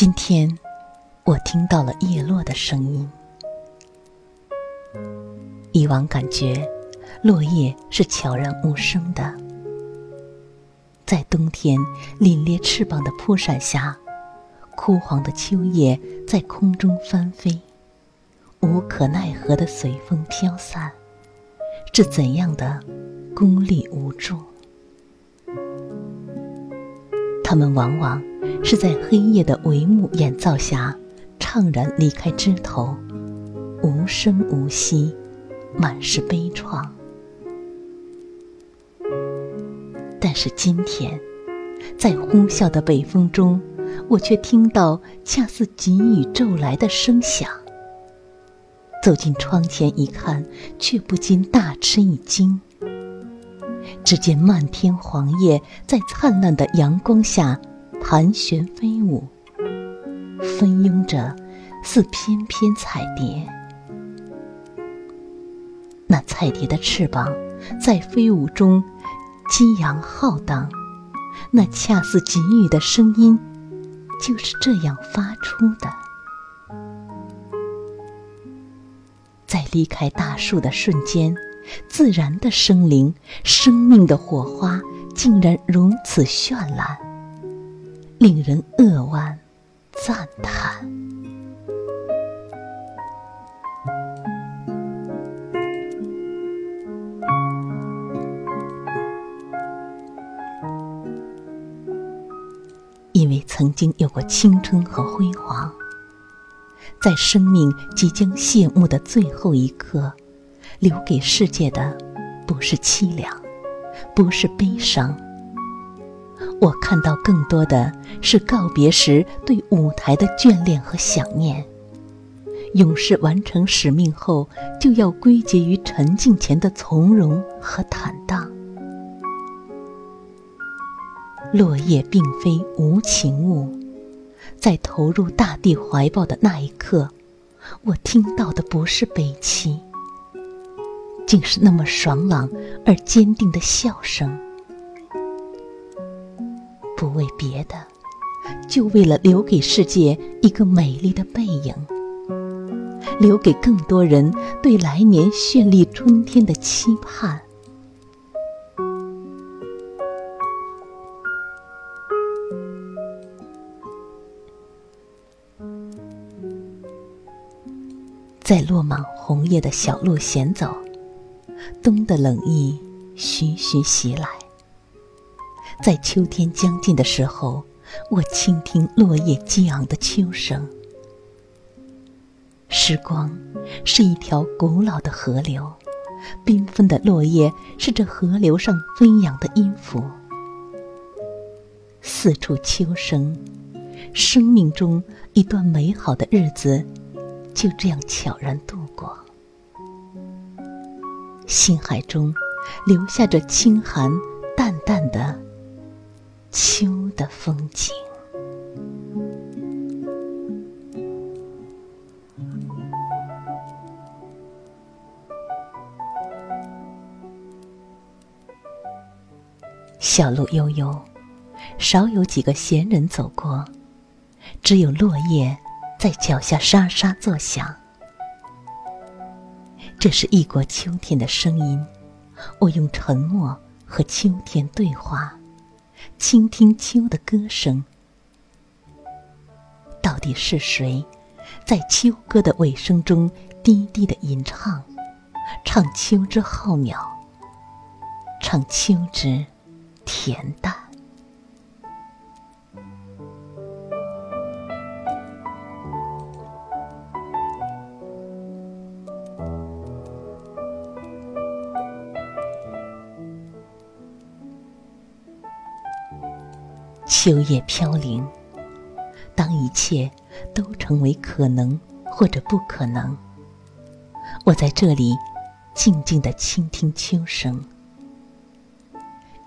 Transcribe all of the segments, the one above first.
今天，我听到了叶落的声音。以往感觉，落叶是悄然无声的，在冬天凛冽翅膀的扑闪下，枯黄的秋叶在空中翻飞，无可奈何的随风飘散，是怎样的孤立无助？他们往往。是在黑夜的帷幕掩罩下，怅然离开枝头，无声无息，满是悲怆。但是今天，在呼啸的北风中，我却听到恰似急雨骤来的声响。走进窗前一看，却不禁大吃一惊。只见漫天黄叶在灿烂的阳光下。盘旋飞舞，纷拥着，似翩翩彩蝶。那彩蝶的翅膀在飞舞中激扬浩荡，那恰似急雨的声音就是这样发出的。在离开大树的瞬间，自然的生灵，生命的火花，竟然如此绚烂。令人扼腕赞叹。因为曾经有过青春和辉煌，在生命即将谢幕的最后一刻，留给世界的不是凄凉，不是悲伤。我看到更多的是告别时对舞台的眷恋和想念。勇士完成使命后，就要归结于沉静前的从容和坦荡。落叶并非无情物，在投入大地怀抱的那一刻，我听到的不是悲戚，竟是那么爽朗而坚定的笑声。不为别的，就为了留给世界一个美丽的背影，留给更多人对来年绚丽春天的期盼。在落满红叶的小路闲走，冬的冷意徐徐袭来。在秋天将近的时候，我倾听落叶激昂的秋声。时光是一条古老的河流，缤纷的落叶是这河流上飞扬的音符。四处秋声，生命中一段美好的日子就这样悄然度过。心海中留下这清寒淡淡的。秋的风景。小路悠悠，少有几个闲人走过，只有落叶在脚下沙沙作响。这是异国秋天的声音，我用沉默和秋天对话。倾听秋的歌声，到底是谁，在秋歌的尾声中低低的吟唱，唱秋之浩渺，唱秋之恬淡。秋叶飘零。当一切都成为可能或者不可能，我在这里静静的倾听秋声。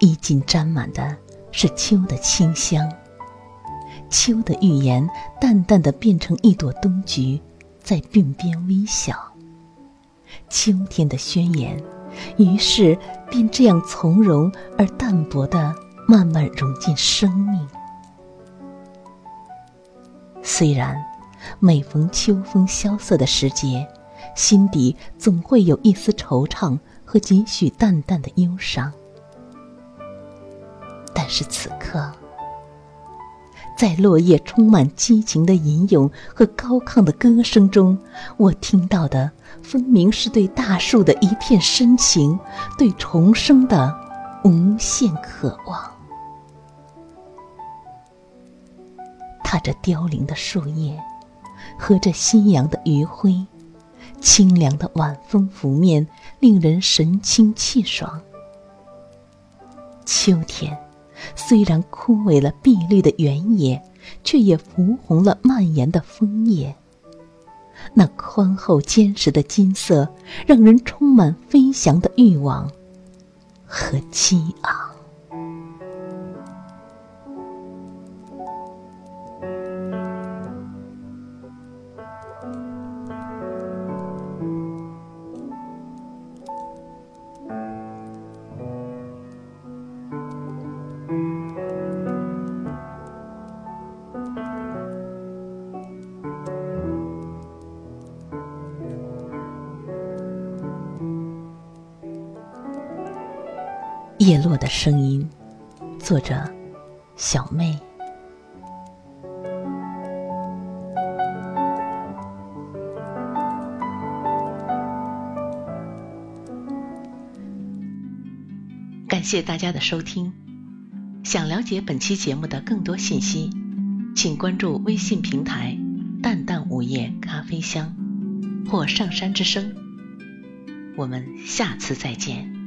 衣襟沾满的是秋的清香，秋的预言淡淡的变成一朵冬菊，在鬓边微笑。秋天的宣言，于是便这样从容而淡薄的慢慢融进生命。虽然每逢秋风萧瑟的时节，心底总会有一丝惆怅和几许淡淡的忧伤。但是此刻，在落叶充满激情的吟咏和高亢的歌声中，我听到的分明是对大树的一片深情，对重生的无限渴望。踏着凋零的树叶，和着夕阳的余晖，清凉的晚风拂面，令人神清气爽。秋天。虽然枯萎了碧绿的原野，却也浮红了蔓延的枫叶。那宽厚坚实的金色，让人充满飞翔的欲望和激昂。叶落的声音，作者：小妹。感谢大家的收听。想了解本期节目的更多信息，请关注微信平台“淡淡午夜咖啡香”或“上山之声”。我们下次再见。